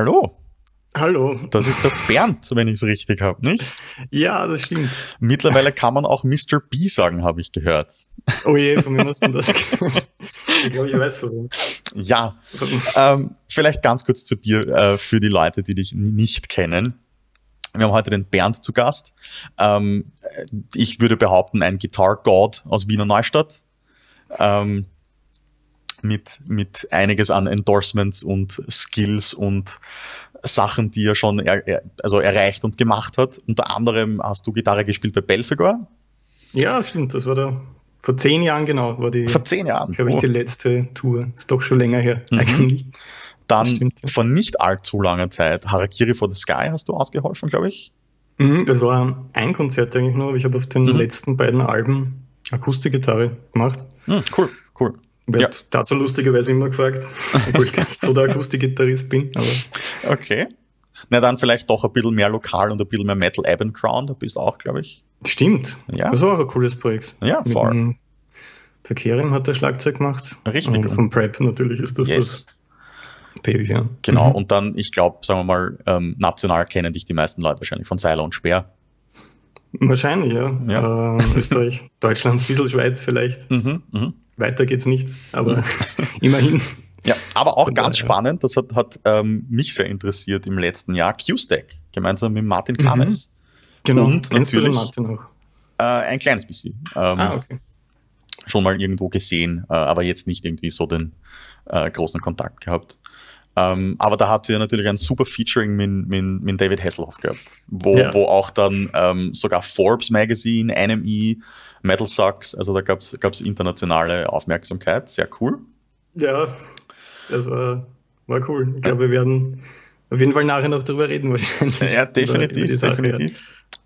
Hallo. Hallo. Das ist der Bernd, wenn ich es richtig habe, nicht? Ja, das stimmt. Mittlerweile kann man auch Mr. B sagen, habe ich gehört. Oh je, von wem hast du das? ich glaube, ich weiß wem. Ja. Ähm, vielleicht ganz kurz zu dir, äh, für die Leute, die dich nicht kennen. Wir haben heute den Bernd zu Gast. Ähm, ich würde behaupten, ein Guitar God aus Wiener Neustadt. Ähm, mit, mit einiges an Endorsements und Skills und Sachen, die er schon er, also erreicht und gemacht hat. Unter anderem hast du Gitarre gespielt bei Belfegor. Ja, stimmt. Das war da vor zehn Jahren genau. War die, vor zehn Jahren. Glaube ich, oh. die letzte Tour. Ist doch schon länger her, mhm. eigentlich. Dann stimmt, ja. vor nicht allzu langer Zeit Harakiri for the Sky hast du ausgeholfen, glaube ich. Mhm, das war ein Konzert eigentlich nur, aber ich habe auf den mhm. letzten beiden Alben Akustikgitarre gemacht. Mhm, cool, cool. Wird ja. dazu lustigerweise immer gefragt, obwohl ich gar nicht so der Akustikgitarrist bin. Aber. Okay. Na dann vielleicht doch ein bisschen mehr lokal und ein bisschen mehr Metal Eben Crown, da bist du auch, glaube ich. Stimmt. Ja. Das war auch ein cooles Projekt. Ja, voll. Der Kerim hat der Schlagzeug gemacht. Richtig. Und vom Prep natürlich ist das yes. das Baby, ja. Genau, mhm. und dann, ich glaube, sagen wir mal, ähm, national kennen dich die meisten Leute wahrscheinlich von Seiler und Speer. Wahrscheinlich, ja. ja. Äh, Österreich, Deutschland, ein bisschen Schweiz vielleicht. Mhm, mh. Weiter geht's nicht, aber immerhin. Ja, aber auch ganz spannend, das hat, hat ähm, mich sehr interessiert im letzten Jahr, Q-Stack, gemeinsam mit Martin. Kames. Mhm. Genau, und kennst du den Martin auch? Äh, ein kleines bisschen. Ähm, ah, okay. Schon mal irgendwo gesehen, äh, aber jetzt nicht irgendwie so den äh, großen Kontakt gehabt. Ähm, aber da habt ihr natürlich ein super Featuring mit, mit, mit David Hasselhoff gehabt, wo, ja. wo auch dann ähm, sogar Forbes Magazine, NME, Metal Sucks, also da gab es internationale Aufmerksamkeit, sehr cool. Ja, das war, war cool. Ich glaube, wir werden auf jeden Fall nachher noch darüber reden wahrscheinlich. Ja, definitiv, definitiv.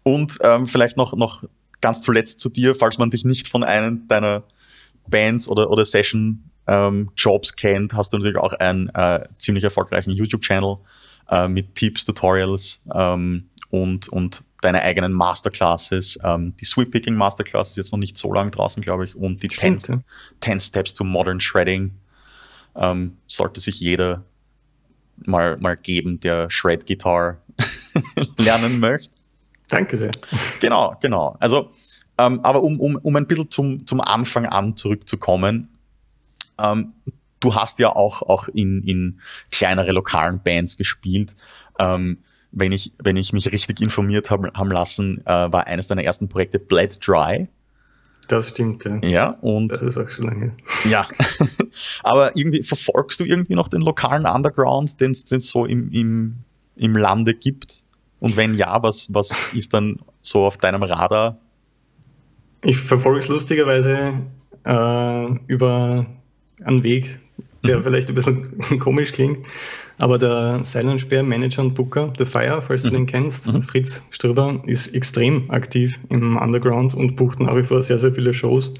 Und ähm, vielleicht noch, noch ganz zuletzt zu dir, falls man dich nicht von einem deiner Bands oder, oder Session ähm, kennt, hast du natürlich auch einen äh, ziemlich erfolgreichen YouTube-Channel äh, mit Tipps, Tutorials ähm, und, und deine eigenen Masterclasses. Ähm, die Sweep Picking Masterclass ist jetzt noch nicht so lange draußen, glaube ich, und die 10, 10 Steps to Modern Shredding ähm, sollte sich jeder mal, mal geben, der Shred Guitar lernen möchte. Danke sehr. Genau, genau. Also, ähm, aber um, um, um ein bisschen zum, zum Anfang an zurückzukommen, ähm, du hast ja auch, auch in, in kleinere lokalen Bands gespielt. Ähm, wenn, ich, wenn ich mich richtig informiert habe haben lassen, äh, war eines deiner ersten Projekte Bled Dry. Das stimmt, ja. Ja, und. Das ist auch schon lange. Ja. Aber irgendwie verfolgst du irgendwie noch den lokalen Underground, den es so im, im, im Lande gibt? Und wenn ja, was, was ist dann so auf deinem Radar? Ich verfolge es lustigerweise äh, über einen Weg, der mhm. vielleicht ein bisschen komisch klingt. Aber der Silent Spear Manager und Booker, The Fire, falls du mhm. den kennst, mhm. Fritz Ströber, ist extrem aktiv im Underground und bucht nach wie vor sehr, sehr viele Shows.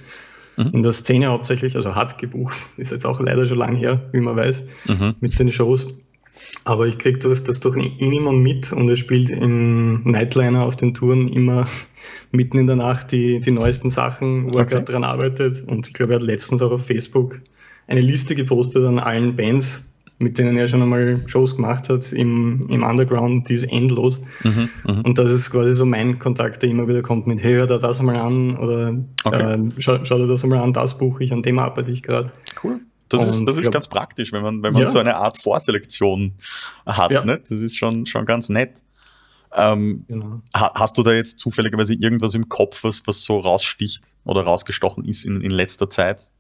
Mhm. In der Szene hauptsächlich, also hat gebucht, ist jetzt auch leider schon lang her, wie man weiß, mhm. mit den Shows. Aber ich kriege das, das ihn immer mit und er spielt in Nightliner auf den Touren immer mitten in der Nacht die, die neuesten Sachen, wo er gerade dran arbeitet. Und ich glaube, er hat letztens auch auf Facebook eine Liste gepostet an allen Bands, mit denen er schon einmal Shows gemacht hat im, im Underground, die ist endlos. Mhm, mh. Und das ist quasi so mein Kontakt, der immer wieder kommt mit, hey, hör da das einmal an oder okay. äh, schau, schau dir das einmal an, das buche ich, an dem arbeite ich gerade. Cool. Das ist, das ist glaub, ganz praktisch, wenn man, wenn man ja. so eine Art Vorselektion hat. Ja. Ne? Das ist schon, schon ganz nett. Ähm, genau. Hast du da jetzt zufälligerweise irgendwas im Kopf, was, was so raussticht oder rausgestochen ist in, in letzter Zeit?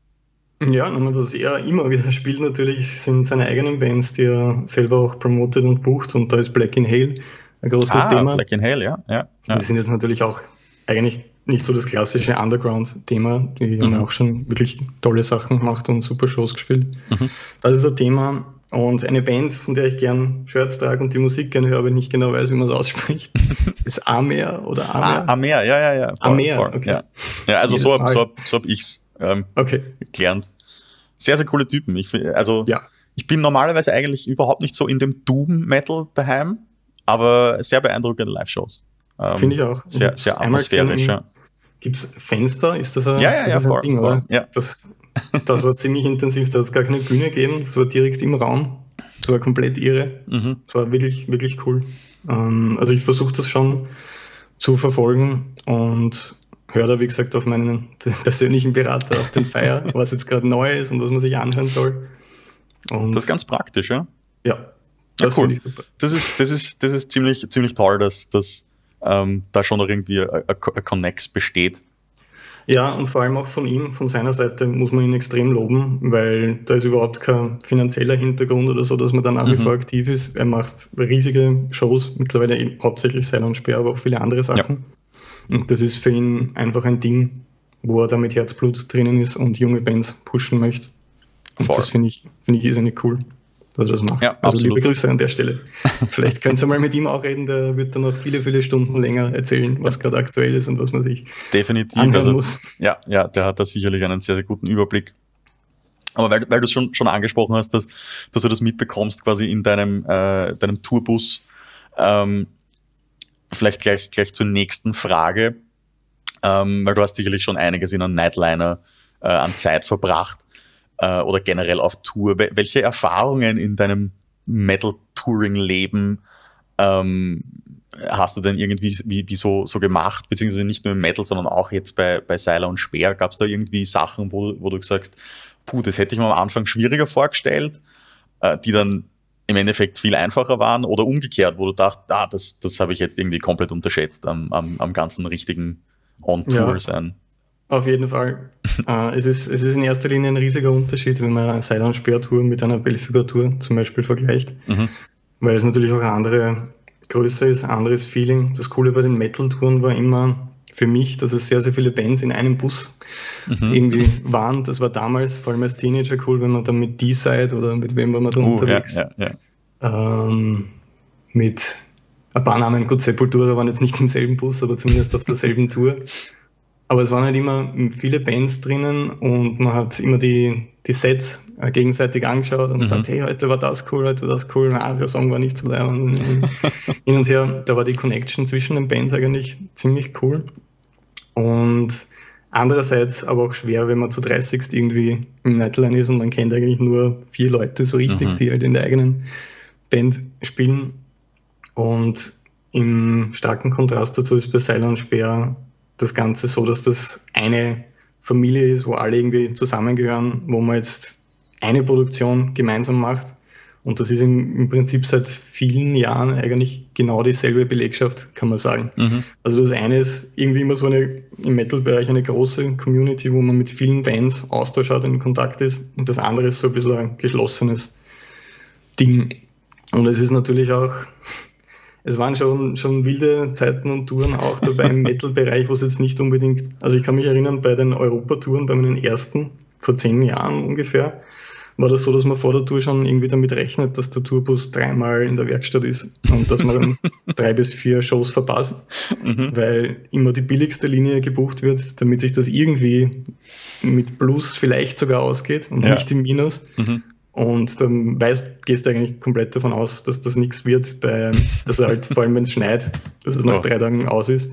Ja, was er immer wieder spielt natürlich, sind seine eigenen Bands, die er selber auch promotet und bucht. Und da ist Black in Hale ein großes ah, Thema. Black in Hale, ja. ja, ja. Die sind jetzt natürlich auch eigentlich nicht so das klassische Underground-Thema. Die mhm. haben auch schon wirklich tolle Sachen gemacht und super Shows gespielt. Mhm. Das ist ein Thema. Und eine Band, von der ich gern Shirts trage und die Musik gerne höre, aber nicht genau weiß, wie man es ausspricht, ist Amer oder Amer. Ah, Amer, ja, ja, ja. Amer, okay. Ja, ja also so, so, so, so habe ich es ähm, okay. gelernt. Sehr, sehr coole Typen. Ich, also, ja. ich bin normalerweise eigentlich überhaupt nicht so in dem Doom-Metal daheim, aber sehr beeindruckende Live-Shows. Ähm, Finde ich auch. Sehr, sehr atmosphärisch, ja. Gibt es Fenster? Ist das ein, ja, ja, ja, voll, Ding, voll, ja. Das, das war ziemlich intensiv, da hat es gar keine Bühne gegeben, es war direkt im Raum. Das war komplett irre. Mhm. Das war wirklich, wirklich cool. Ähm, also ich versuche das schon zu verfolgen und höre da, wie gesagt, auf meinen persönlichen Berater, auf den Feier, was jetzt gerade neu ist und was man sich anhören soll. Und das ist ganz praktisch, ja? Ja. Das ja, cool. Das ist, das ist, das ist ziemlich, ziemlich toll, dass, dass ähm, da schon noch irgendwie ein Connex besteht. Ja, und vor allem auch von ihm, von seiner Seite muss man ihn extrem loben, weil da ist überhaupt kein finanzieller Hintergrund oder so, dass man da nach wie mhm. vor aktiv ist. Er macht riesige Shows, mittlerweile hauptsächlich Silent Speer, aber auch viele andere Sachen. Ja. Und das ist für ihn einfach ein Ding, wo er da mit Herzblut drinnen ist und junge Bands pushen möchte. Und Voll. das finde ich, finde ich irrsinnig cool dass er das macht. Ja, also liebe Grüße an der Stelle. Vielleicht könnt ihr mal mit ihm auch reden, der wird dann noch viele, viele Stunden länger erzählen, was gerade aktuell ist und was man sich Definitiv. Also, muss. Ja, ja, der hat da sicherlich einen sehr, sehr guten Überblick. Aber weil, weil du es schon, schon angesprochen hast, dass, dass du das mitbekommst quasi in deinem, äh, deinem Tourbus, ähm, vielleicht gleich, gleich zur nächsten Frage, ähm, weil du hast sicherlich schon einiges in einem Nightliner äh, an Zeit verbracht äh, oder generell auf Tour. Welche Erfahrungen in deinem Metal-Touring-Leben ähm, hast du denn irgendwie wie, wie so, so gemacht, beziehungsweise nicht nur im Metal, sondern auch jetzt bei, bei Seiler und Speer? Gab es da irgendwie Sachen, wo, wo du sagst, puh, das hätte ich mir am Anfang schwieriger vorgestellt, äh, die dann im Endeffekt viel einfacher waren oder umgekehrt, wo du dachtest, ah, das, das habe ich jetzt irgendwie komplett unterschätzt am, am, am ganzen richtigen On-Tour ja. sein? Auf jeden Fall. äh, es, ist, es ist in erster Linie ein riesiger Unterschied, wenn man eine Seil- mit einer Belfigur-Tour zum Beispiel vergleicht, mhm. weil es natürlich auch eine andere Größe ist, ein anderes Feeling. Das Coole bei den Metal-Touren war immer für mich, dass es sehr, sehr viele Bands in einem Bus mhm. irgendwie waren. Das war damals, vor allem als Teenager, cool, wenn man dann mit D-Side oder mit wem war man da uh, unterwegs. Ja, ja, ja. Ähm, mit ein paar Namen, gut, Sepultura waren jetzt nicht im selben Bus, aber zumindest auf derselben Tour. Aber es waren halt immer viele Bands drinnen und man hat immer die, die Sets gegenseitig angeschaut und mhm. gesagt, hey, heute war das cool, heute war das cool, na, der Song war nicht so leer. Hin und her, da war die Connection zwischen den Bands eigentlich ziemlich cool. Und andererseits aber auch schwer, wenn man zu 30 irgendwie im Nightline ist und man kennt eigentlich nur vier Leute so richtig, mhm. die halt in der eigenen Band spielen. Und im starken Kontrast dazu ist bei Silent Speer das Ganze so, dass das eine Familie ist, wo alle irgendwie zusammengehören, wo man jetzt eine Produktion gemeinsam macht. Und das ist im, im Prinzip seit vielen Jahren eigentlich genau dieselbe Belegschaft, kann man sagen. Mhm. Also das eine ist irgendwie immer so eine, im Metal-Bereich eine große Community, wo man mit vielen Bands Austausch hat und in Kontakt ist. Und das andere ist so ein bisschen ein geschlossenes Ding. Und es ist natürlich auch es waren schon, schon wilde Zeiten und Touren auch dabei im Metal-Bereich, wo es jetzt nicht unbedingt, also ich kann mich erinnern, bei den Europatouren, bei meinen ersten, vor zehn Jahren ungefähr, war das so, dass man vor der Tour schon irgendwie damit rechnet, dass der Tourbus dreimal in der Werkstatt ist und dass man dann drei bis vier Shows verpasst, mhm. weil immer die billigste Linie gebucht wird, damit sich das irgendwie mit Plus vielleicht sogar ausgeht und ja. nicht im Minus. Mhm. Und dann weißt, gehst du eigentlich komplett davon aus, dass das nichts wird, bei, dass er halt, vor allem wenn es schneit, dass es nach oh. drei Tagen aus ist.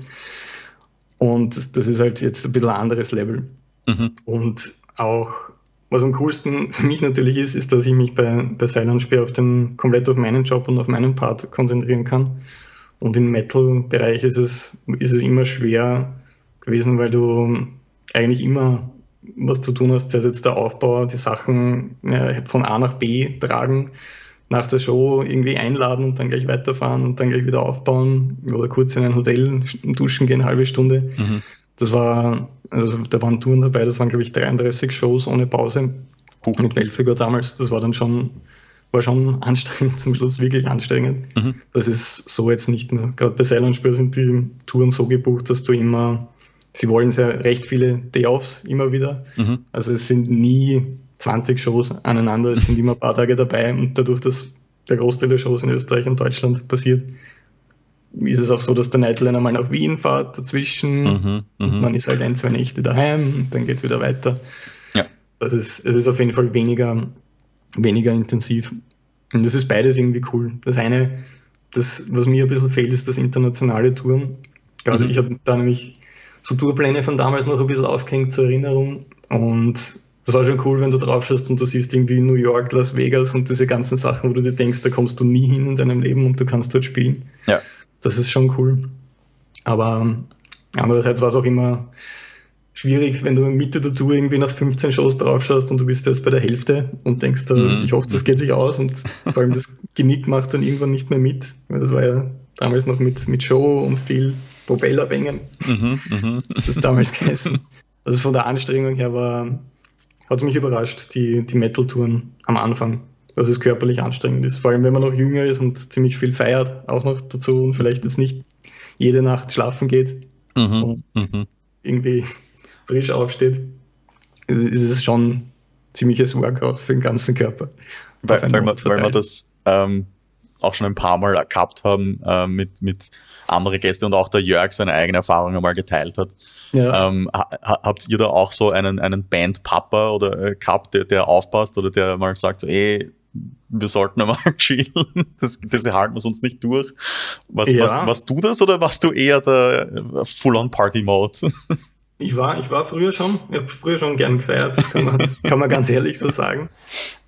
Und das ist halt jetzt ein bisschen ein anderes Level. Mhm. Und auch, was am coolsten für mich natürlich ist, ist, dass ich mich bei, bei Silent Spear auf den, komplett auf meinen Job und auf meinen Part konzentrieren kann. Und im Metal-Bereich ist es, ist es immer schwer gewesen, weil du eigentlich immer was zu tun hast, sei es jetzt der Aufbau, die Sachen ja, von A nach B tragen, nach der Show irgendwie einladen und dann gleich weiterfahren und dann gleich wieder aufbauen oder kurz in ein Hotel duschen gehen, eine halbe Stunde. Mhm. Das war, also da waren Touren dabei, das waren glaube ich 33 Shows ohne Pause Puh. mit Belfigur damals. Das war dann schon, war schon anstrengend zum Schluss, wirklich anstrengend. Mhm. Das ist so jetzt nicht mehr. Gerade bei Silent Spur sind die Touren so gebucht, dass du immer sie wollen sehr recht viele Day-Offs immer wieder. Mhm. Also es sind nie 20 Shows aneinander, es sind immer ein paar Tage dabei und dadurch, dass der Großteil der Shows in Österreich und Deutschland passiert, ist es auch so, dass der Nightliner mal nach Wien fährt dazwischen. Mhm, mhm. man ist halt ein, zwei Nächte daheim und dann geht es wieder weiter. Ja. Das ist, es ist auf jeden Fall weniger, weniger intensiv. Und das ist beides irgendwie cool. Das eine, das, was mir ein bisschen fehlt, ist das internationale Touren. Gerade mhm. ich habe da nämlich so Tourpläne von damals noch ein bisschen aufgehängt zur Erinnerung. Und das war schon cool, wenn du drauf schaust und du siehst irgendwie New York, Las Vegas und diese ganzen Sachen, wo du dir denkst, da kommst du nie hin in deinem Leben und du kannst dort spielen. Ja. Das ist schon cool. Aber andererseits war es auch immer schwierig, wenn du in Mitte der Tour irgendwie nach 15 Shows drauf schaust und du bist jetzt bei der Hälfte und denkst, mhm. ich hoffe, das geht sich aus und vor allem das Genick macht dann irgendwann nicht mehr mit. Das war ja damals noch mit, mit Show und viel Propeller-Bängen. Mhm, mh. Das ist damals geheißen. Also von der Anstrengung her war, hat mich überrascht, die, die Metal-Touren am Anfang, dass es körperlich anstrengend ist. Vor allem, wenn man noch jünger ist und ziemlich viel feiert, auch noch dazu und vielleicht jetzt nicht jede Nacht schlafen geht mhm, und mhm. irgendwie frisch aufsteht, ist es schon ziemliches Workout für den ganzen Körper. Weil, weil, man, weil man das ähm, auch schon ein paar Mal gehabt haben äh, mit, mit anderen Gästen und auch der Jörg seine eigene Erfahrung einmal geteilt hat. Ja. Ähm, ha, habt ihr da auch so einen, einen Band-Papa oder äh, gehabt, der, der aufpasst oder der mal sagt, so, ey, wir sollten einmal chillen, das, das halten wir sonst nicht durch. Was, ja. was, warst du das oder warst du eher der Full-on-Party-Mode? Ich war, ich war früher schon, ich habe früher schon gern gefeiert, das kann man, kann man ganz ehrlich so sagen.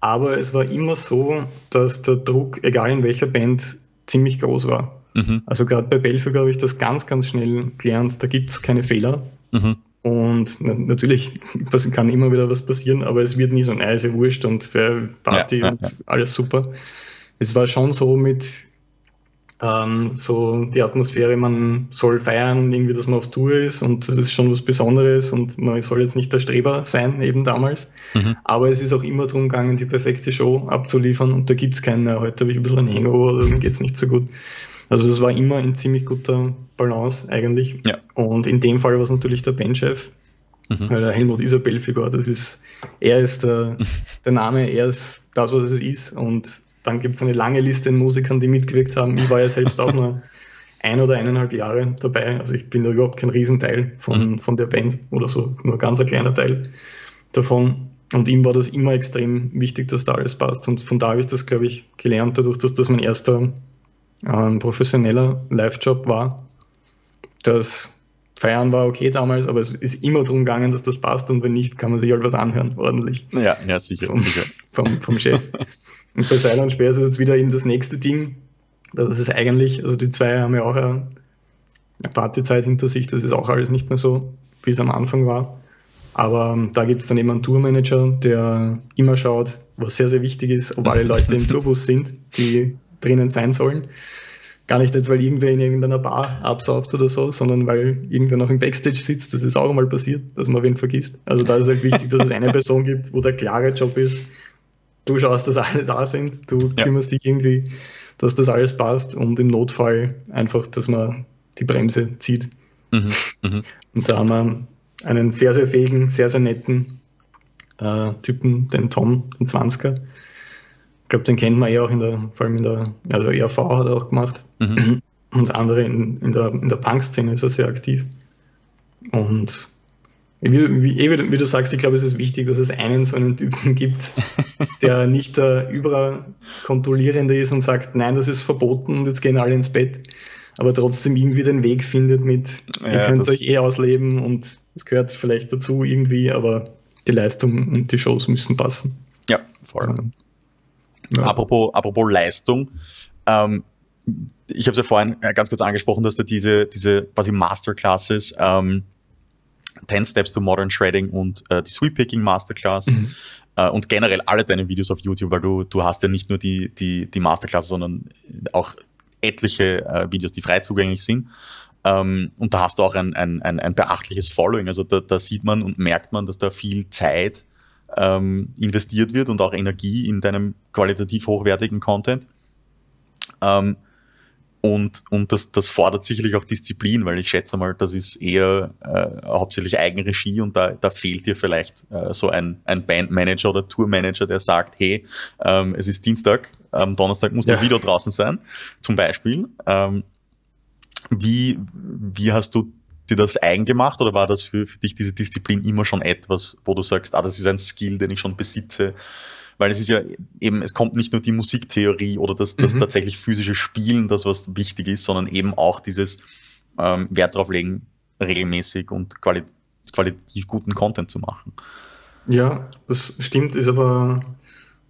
Aber es war immer so, dass der Druck, egal in welcher Band, ziemlich groß war. Mhm. Also gerade bei Belfiger habe ich das ganz, ganz schnell gelernt, da gibt es keine Fehler. Mhm. Und na, natürlich kann immer wieder was passieren, aber es wird nie so, nein, ist ja wurscht und Party ja, ja, und ja. alles super. Es war schon so mit, ähm, so die Atmosphäre, man soll feiern, irgendwie, dass man auf Tour ist und das ist schon was Besonderes und man soll jetzt nicht der Streber sein, eben damals. Mhm. Aber es ist auch immer darum gegangen, die perfekte Show abzuliefern und da gibt es keine, heute habe ich ein bisschen ein Hangover oder mir geht es nicht so gut. Also es war immer in ziemlich guter Balance eigentlich. Ja. Und in dem Fall war es natürlich der Bandchef, mhm. weil der Helmut Isabel-Figur, das ist, er ist der, der Name, er ist das, was es ist und dann gibt es eine lange Liste an Musikern, die mitgewirkt haben. Ich war ja selbst auch nur ein oder eineinhalb Jahre dabei. Also ich bin da überhaupt kein Riesenteil von, mhm. von der Band oder so, nur ganz ein kleiner Teil davon. Und ihm war das immer extrem wichtig, dass da alles passt. Und von da habe ich das, glaube ich, gelernt, dadurch, dass das mein erster ähm, professioneller Live-Job war. Das Feiern war okay damals, aber es ist immer darum gegangen, dass das passt und wenn nicht, kann man sich halt was anhören, ordentlich. Ja, ja sicher. Vom, sicher. vom, vom Chef. Und bei Silent Speer ist es jetzt wieder eben das nächste Ding. Das ist eigentlich, also die zwei haben ja auch eine, Partyzeit hinter sich, das ist auch alles nicht mehr so, wie es am Anfang war. Aber ähm, da gibt es dann eben einen Tourmanager, der immer schaut, was sehr, sehr wichtig ist, ob alle Leute im Tourbus sind, die drinnen sein sollen. Gar nicht jetzt, weil irgendwer in irgendeiner Bar absauft oder so, sondern weil irgendwer noch im Backstage sitzt. Das ist auch mal passiert, dass man wen vergisst. Also da ist halt wichtig, dass es eine Person gibt, wo der klare Job ist, du schaust, dass alle da sind, du ja. kümmerst dich irgendwie, dass das alles passt und im Notfall einfach, dass man die Bremse zieht. Mhm. Mhm. Und da haben wir einen sehr, sehr fähigen, sehr, sehr netten äh, Typen, den Tom, den 20er. Ich glaube, den kennt man eh auch in der, vor allem in der, also ERV hat er auch gemacht. Mhm. Und andere in, in der, in der Punk-Szene ist er sehr aktiv. Und wie, wie, wie, du sagst, ich glaube, es ist wichtig, dass es einen so einen Typen gibt, der nicht der Überkontrollierende ist und sagt, nein, das ist verboten und jetzt gehen alle ins Bett, aber trotzdem irgendwie den Weg findet mit, ihr ja, könnt euch eh ausleben und es gehört vielleicht dazu irgendwie, aber die Leistung und die Shows müssen passen. Ja, voll. allem. Ja. Apropos, apropos Leistung, ähm, ich habe es ja vorhin ganz kurz angesprochen, dass da diese, diese quasi Masterclasses ähm, 10 Steps to Modern Shredding und äh, die Sweep Picking Masterclass. Mhm. Äh, und generell alle deine Videos auf YouTube, weil du, du hast ja nicht nur die, die, die Masterclass, sondern auch etliche äh, Videos, die frei zugänglich sind. Ähm, und da hast du auch ein, ein, ein, ein beachtliches Following. Also da, da, sieht man und merkt man, dass da viel Zeit ähm, investiert wird und auch Energie in deinem qualitativ hochwertigen Content. Ähm, und, und das, das fordert sicherlich auch Disziplin, weil ich schätze mal, das ist eher äh, hauptsächlich Eigenregie und da, da fehlt dir vielleicht äh, so ein, ein Bandmanager oder Tourmanager, der sagt, hey, ähm, es ist Dienstag, am Donnerstag muss ja. das Video draußen sein, zum Beispiel. Ähm, wie, wie hast du dir das eigen gemacht oder war das für, für dich diese Disziplin immer schon etwas, wo du sagst, ah, das ist ein Skill, den ich schon besitze? weil es ist ja eben, es kommt nicht nur die Musiktheorie oder das, das mhm. tatsächlich physische Spielen, das was wichtig ist, sondern eben auch dieses ähm, Wert darauf legen, regelmäßig und quali qualitativ guten Content zu machen. Ja, das stimmt, ist aber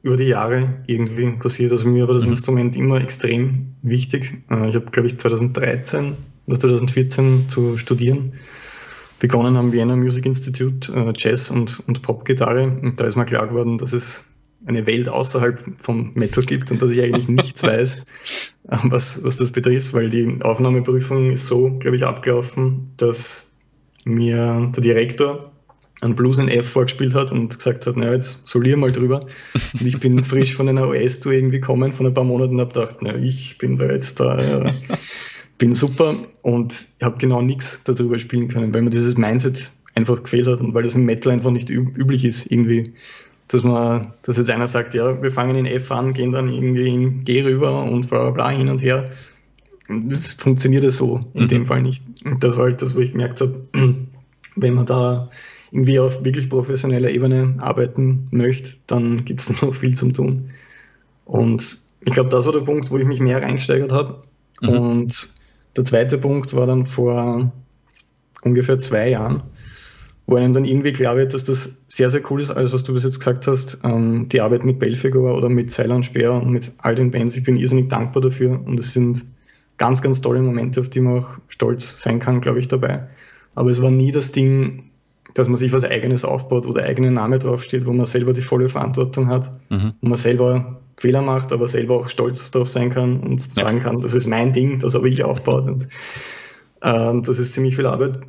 über die Jahre irgendwie passiert. Also mir war das mhm. Instrument immer extrem wichtig. Äh, ich habe, glaube ich, 2013 oder 2014 zu studieren begonnen am Vienna Music Institute äh, Jazz und, und Popgitarre. Und da ist mir klar geworden, dass es eine Welt außerhalb vom Metal gibt und dass ich eigentlich nichts weiß, äh, was, was das betrifft, weil die Aufnahmeprüfung ist so, glaube ich, abgelaufen, dass mir der Direktor einen Blues in F vorgespielt hat und gesagt hat, naja, jetzt solier mal drüber. Und ich bin frisch von einer OS-Tour irgendwie gekommen, von ein paar Monaten, und habe gedacht, naja, ich bin da jetzt da, ja, bin super und habe genau nichts darüber spielen können, weil mir dieses Mindset einfach gefehlt hat und weil das im Metal einfach nicht üb üblich ist, irgendwie, dass man, dass jetzt einer sagt, ja, wir fangen in F an, gehen dann irgendwie in G rüber und bla bla bla hin und her. Das funktioniert so in mhm. dem Fall nicht. Und das war halt das, wo ich gemerkt habe, wenn man da irgendwie auf wirklich professioneller Ebene arbeiten möchte, dann gibt es noch viel zum tun. Und ich glaube, das war der Punkt, wo ich mich mehr reingesteigert habe. Mhm. Und der zweite Punkt war dann vor ungefähr zwei Jahren, wo einem dann irgendwie klar wird, dass das sehr, sehr cool ist, alles was du bis jetzt gesagt hast, ähm, die Arbeit mit Belfegor oder mit Seiler Speer und mit all den Bands. Ich bin irrsinnig dankbar dafür und es sind ganz, ganz tolle Momente, auf die man auch stolz sein kann, glaube ich, dabei. Aber es war nie das Ding, dass man sich was Eigenes aufbaut, wo der eigene Name draufsteht, wo man selber die volle Verantwortung hat, mhm. wo man selber Fehler macht, aber selber auch stolz darauf sein kann und sagen kann, das ist mein Ding, das habe ich aufgebaut. Und, ähm, das ist ziemlich viel Arbeit.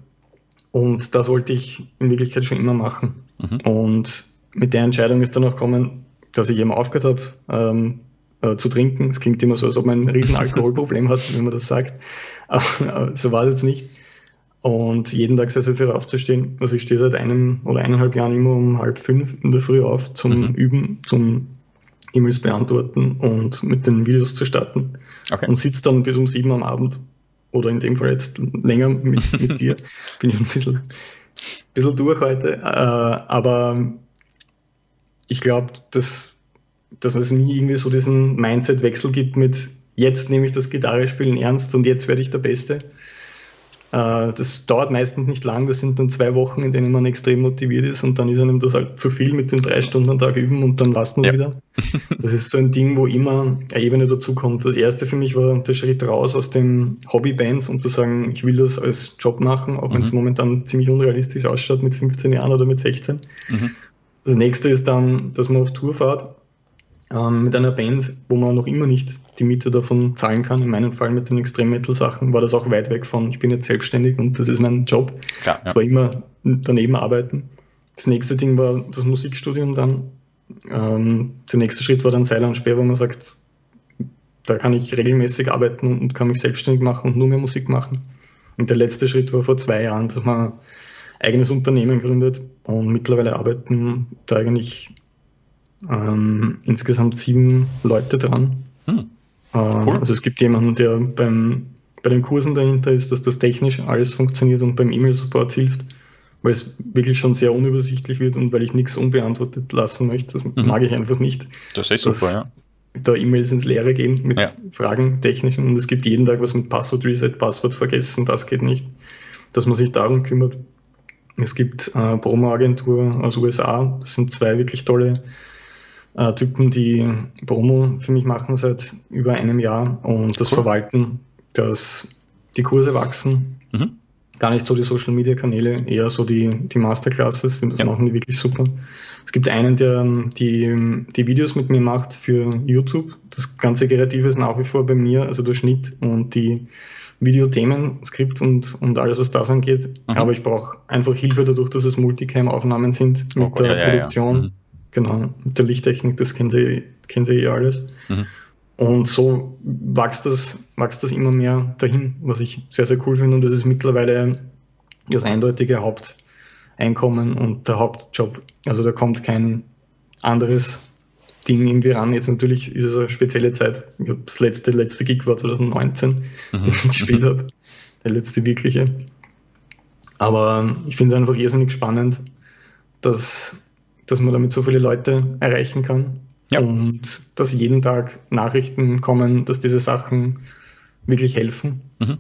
Und das wollte ich in Wirklichkeit schon immer machen. Mhm. Und mit der Entscheidung ist dann auch gekommen, dass ich eben aufgehört habe, ähm, äh, zu trinken. Es klingt immer so, als ob man ein riesen Alkoholproblem hat, wenn man das sagt. Aber, aber so war es jetzt nicht und jeden Tag sehr, sehr früh aufzustehen. Also ich stehe seit einem oder eineinhalb Jahren immer um halb fünf in der Früh auf zum mhm. Üben, zum E-Mails beantworten und mit den Videos zu starten. Okay. Und sitze dann bis um sieben am Abend oder in dem Fall jetzt länger mit, mit dir. Bin ich ein bisschen, bisschen durch heute. Äh, aber ich glaube, dass, dass es nie irgendwie so diesen Mindset-Wechsel gibt mit jetzt nehme ich das Gitarrespielen ernst und jetzt werde ich der Beste das dauert meistens nicht lang, das sind dann zwei Wochen, in denen man extrem motiviert ist und dann ist einem das halt zu viel mit den drei Stunden am Tag üben und dann lasst man ja. wieder. Das ist so ein Ding, wo immer eine Ebene dazukommt. Das erste für mich war der Schritt raus aus den Hobbybands, um zu sagen, ich will das als Job machen, auch mhm. wenn es momentan ziemlich unrealistisch ausschaut mit 15 Jahren oder mit 16. Mhm. Das nächste ist dann, dass man auf Tour fährt ähm, mit einer Band, wo man noch immer nicht die Miete davon zahlen kann. In meinem Fall mit den Extrem-Metal-Sachen war das auch weit weg von, ich bin jetzt selbstständig und das ist mein Job. Es ja. war immer daneben arbeiten. Das nächste Ding war das Musikstudium dann. Ähm, der nächste Schritt war dann und Speer, wo man sagt, da kann ich regelmäßig arbeiten und kann mich selbstständig machen und nur mehr Musik machen. Und der letzte Schritt war vor zwei Jahren, dass man eigenes Unternehmen gründet und mittlerweile arbeiten da eigentlich ähm, insgesamt sieben Leute dran. Hm. Äh, cool. Also es gibt jemanden, der beim, bei den Kursen dahinter ist, dass das technisch alles funktioniert und beim E-Mail-Support hilft, weil es wirklich schon sehr unübersichtlich wird und weil ich nichts unbeantwortet lassen möchte. Das mhm. mag ich einfach nicht. Das ist super, ja. Da E-Mails ins Leere gehen mit ja. Fragen technischen und es gibt jeden Tag was mit Passwort Reset, Passwort vergessen, das geht nicht. Dass man sich darum kümmert. Es gibt äh, Promo-Agentur aus USA, das sind zwei wirklich tolle äh, Typen, die Promo für mich machen seit über einem Jahr und das cool. verwalten, dass die Kurse wachsen. Mhm. Gar nicht so die Social Media Kanäle, eher so die, die Masterclasses, das ja. machen die wirklich super. Es gibt einen, der die, die Videos mit mir macht für YouTube. Das ganze Kreative ist nach wie vor bei mir, also der Schnitt und die Videothemen, Skript und, und alles, was das angeht. Mhm. Aber ich brauche einfach Hilfe dadurch, dass es Multicam-Aufnahmen sind mit oh, der ja, Produktion. Ja, ja. Mhm. Genau, mit der Lichttechnik, das kennen Sie, kennen Sie eh alles. Mhm. Und so wächst das, wächst das immer mehr dahin, was ich sehr, sehr cool finde. Und das ist mittlerweile das eindeutige Haupteinkommen und der Hauptjob. Also da kommt kein anderes Ding irgendwie ran. Jetzt natürlich ist es eine spezielle Zeit. Das letzte, letzte Gig war 2019, mhm. den ich gespielt mhm. habe. Der letzte wirkliche. Aber ich finde es einfach irrsinnig spannend, dass dass man damit so viele Leute erreichen kann. Ja. Und dass jeden Tag Nachrichten kommen, dass diese Sachen wirklich helfen. Mhm.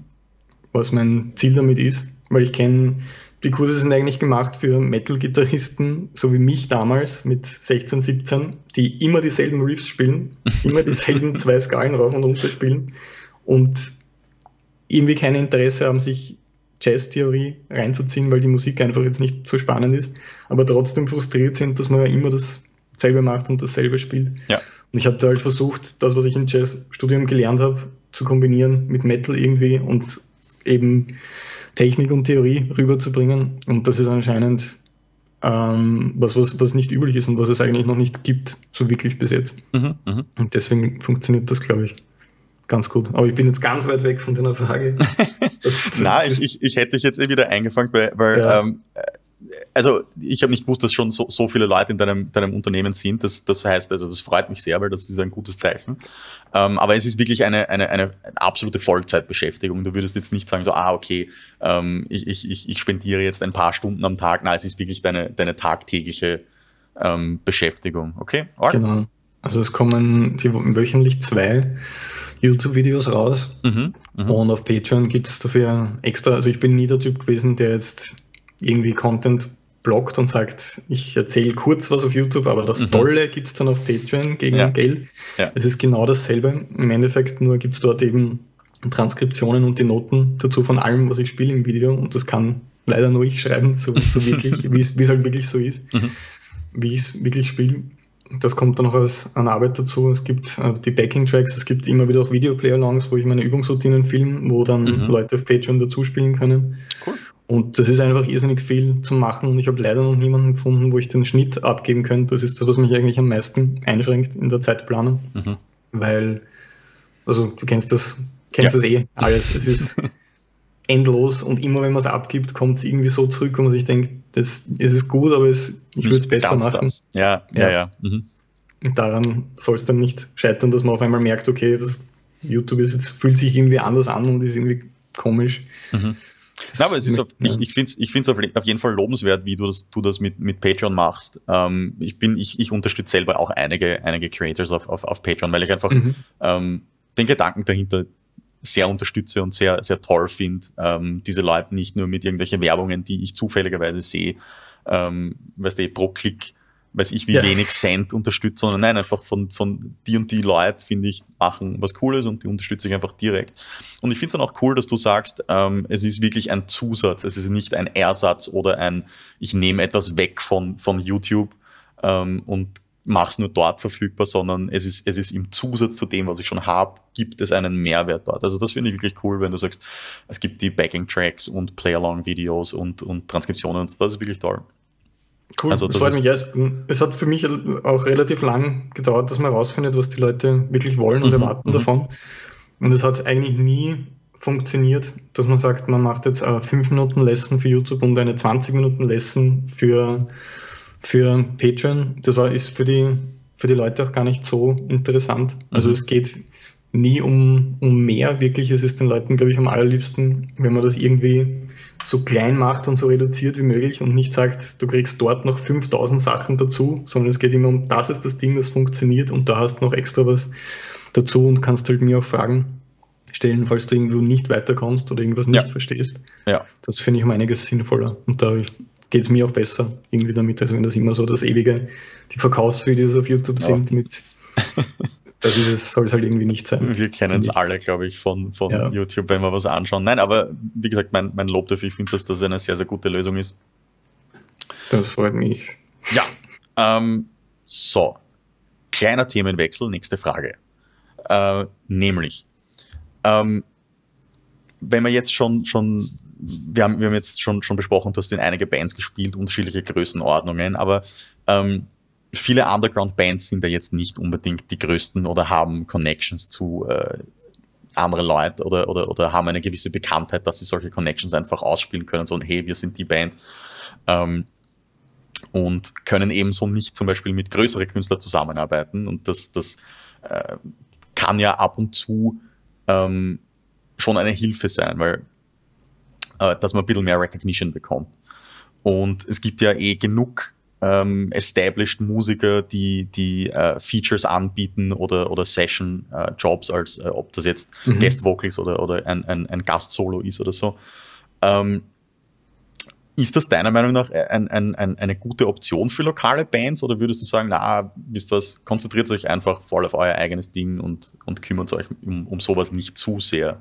Was mein Ziel damit ist, weil ich kenne, die Kurse sind eigentlich gemacht für Metal-Gitarristen, so wie mich damals mit 16, 17, die immer dieselben Riffs spielen, immer dieselben zwei Skalen rauf und runter spielen und irgendwie kein Interesse haben, sich Jazz-Theorie reinzuziehen, weil die Musik einfach jetzt nicht so spannend ist, aber trotzdem frustriert sind, dass man ja immer dasselbe macht und dasselbe spielt. Ja. Und ich habe da halt versucht, das, was ich im Jazz-Studium gelernt habe, zu kombinieren mit Metal irgendwie und eben Technik und Theorie rüberzubringen. Und das ist anscheinend ähm, was, was, was nicht üblich ist und was es eigentlich noch nicht gibt, so wirklich bis jetzt. Mhm, mh. Und deswegen funktioniert das, glaube ich ganz gut. Aber ich bin jetzt ganz weit weg von deiner Frage. Nein, ich, ich hätte dich jetzt eh wieder eingefangen, weil, weil ja. ähm, also ich habe nicht gewusst, dass schon so, so viele Leute in deinem, deinem Unternehmen sind. Das, das heißt, also das freut mich sehr, weil das ist ein gutes Zeichen. Ähm, aber es ist wirklich eine, eine, eine absolute Vollzeitbeschäftigung. Du würdest jetzt nicht sagen, so, ah, okay, ähm, ich, ich, ich spendiere jetzt ein paar Stunden am Tag. Nein, es ist wirklich deine, deine tagtägliche ähm, Beschäftigung. Okay? Org? Genau. Also es kommen die wöchentlich zwei YouTube-Videos raus. Mhm, mh. Und auf Patreon gibt es dafür extra, also ich bin nie der Typ gewesen, der jetzt irgendwie Content bloggt und sagt, ich erzähle kurz was auf YouTube, aber das mhm. Tolle gibt es dann auf Patreon gegen ja. Geld. Ja. Es ist genau dasselbe. Im Endeffekt nur gibt es dort eben Transkriptionen und die Noten dazu von allem, was ich spiele im Video. Und das kann leider nur ich schreiben, so, so wirklich, wie es halt wirklich so ist, mhm. wie ich es wirklich spiele. Das kommt dann noch als an Arbeit dazu. Es gibt äh, die Backing-Tracks, es gibt immer wieder auch Videoplayer-Longs, wo ich meine Übungsroutinen filme, wo dann mhm. Leute auf Patreon dazu spielen können. Cool. Und das ist einfach irrsinnig viel zu machen und ich habe leider noch niemanden gefunden, wo ich den Schnitt abgeben könnte. Das ist das, was mich eigentlich am meisten einschränkt in der Zeitplanung. Mhm. Weil, also du kennst das, kennst ja. das eh alles. Es ist endlos und immer wenn man es abgibt, kommt es irgendwie so zurück, wo man sich denkt, das, es ist gut, aber es, ich würde es besser machen. Ja, ja, ja. ja. Mhm. Und daran soll es dann nicht scheitern, dass man auf einmal merkt, okay, das YouTube ist jetzt, fühlt sich irgendwie anders an und ist irgendwie komisch. Mhm. Na, aber es ist auf, ich, ich finde es ich find's auf, auf jeden Fall lobenswert, wie du das, du das mit, mit Patreon machst. Ähm, ich bin, ich, ich unterstütze selber auch einige, einige Creators auf, auf, auf Patreon, weil ich einfach mhm. ähm, den Gedanken dahinter sehr unterstütze und sehr, sehr toll finde, ähm, diese Leute nicht nur mit irgendwelchen Werbungen, die ich zufälligerweise sehe, ähm, weißt du, pro Klick weiß ich wie ja. wenig Cent unterstützt, sondern nein, einfach von, von die und die Leute, finde ich, machen was Cooles und die unterstütze ich einfach direkt. Und ich finde es dann auch cool, dass du sagst, ähm, es ist wirklich ein Zusatz, es ist nicht ein Ersatz oder ein, ich nehme etwas weg von, von YouTube ähm, und mache es nur dort verfügbar, sondern es ist, es ist im Zusatz zu dem, was ich schon habe, gibt es einen Mehrwert dort. Also das finde ich wirklich cool, wenn du sagst, es gibt die Backing-Tracks und Play-Along-Videos und, und Transkriptionen. Das ist wirklich toll. Cool, also, das freut mich. Ja, es, es, hat für mich auch relativ lang gedauert, dass man herausfindet, was die Leute wirklich wollen und mhm, erwarten mhm. davon. Und es hat eigentlich nie funktioniert, dass man sagt, man macht jetzt eine 5 Minuten Lesson für YouTube und eine 20 Minuten Lesson für, für Patreon. Das war, ist für die, für die Leute auch gar nicht so interessant. Also mhm. es geht nie um, um mehr wirklich. Es ist den Leuten, glaube ich, am allerliebsten, wenn man das irgendwie so klein macht und so reduziert wie möglich und nicht sagt, du kriegst dort noch 5000 Sachen dazu, sondern es geht immer um, das ist das Ding, das funktioniert und da hast du noch extra was dazu und kannst halt mir auch Fragen stellen, falls du irgendwo nicht weiterkommst oder irgendwas nicht ja. verstehst. Ja. Das finde ich um einiges sinnvoller und da geht es mir auch besser irgendwie damit, als wenn das immer so das ewige, die Verkaufsvideos auf YouTube ja. sind mit Das ist es, soll es halt irgendwie nicht sein. Wir kennen es alle, glaube ich, von, von ja. YouTube, wenn wir was anschauen. Nein, aber wie gesagt, mein, mein Lob dafür, ich finde, dass das eine sehr, sehr gute Lösung ist. Das freut mich. Ja. Ähm, so. Kleiner Themenwechsel, nächste Frage. Äh, nämlich, ähm, wenn wir jetzt schon, schon wir haben, wir haben jetzt schon, schon besprochen, du hast in einige Bands gespielt, unterschiedliche Größenordnungen, aber ähm, viele Underground-Bands sind ja jetzt nicht unbedingt die größten oder haben Connections zu äh, anderen Leuten oder, oder, oder haben eine gewisse Bekanntheit, dass sie solche Connections einfach ausspielen können, so hey, wir sind die Band. Ähm, und können ebenso nicht zum Beispiel mit größeren Künstlern zusammenarbeiten. Und das, das äh, kann ja ab und zu ähm, schon eine Hilfe sein, weil äh, dass man ein bisschen mehr Recognition bekommt. Und es gibt ja eh genug ähm, established Musiker, die, die äh, Features anbieten oder, oder Session-Jobs, äh, als äh, ob das jetzt mhm. Guest Vocals oder, oder ein, ein, ein Gast-Solo ist oder so. Ähm, ist das deiner Meinung nach ein, ein, ein, eine gute Option für lokale Bands oder würdest du sagen, na, wisst das, konzentriert euch einfach voll auf euer eigenes Ding und, und kümmert euch um, um sowas nicht zu sehr?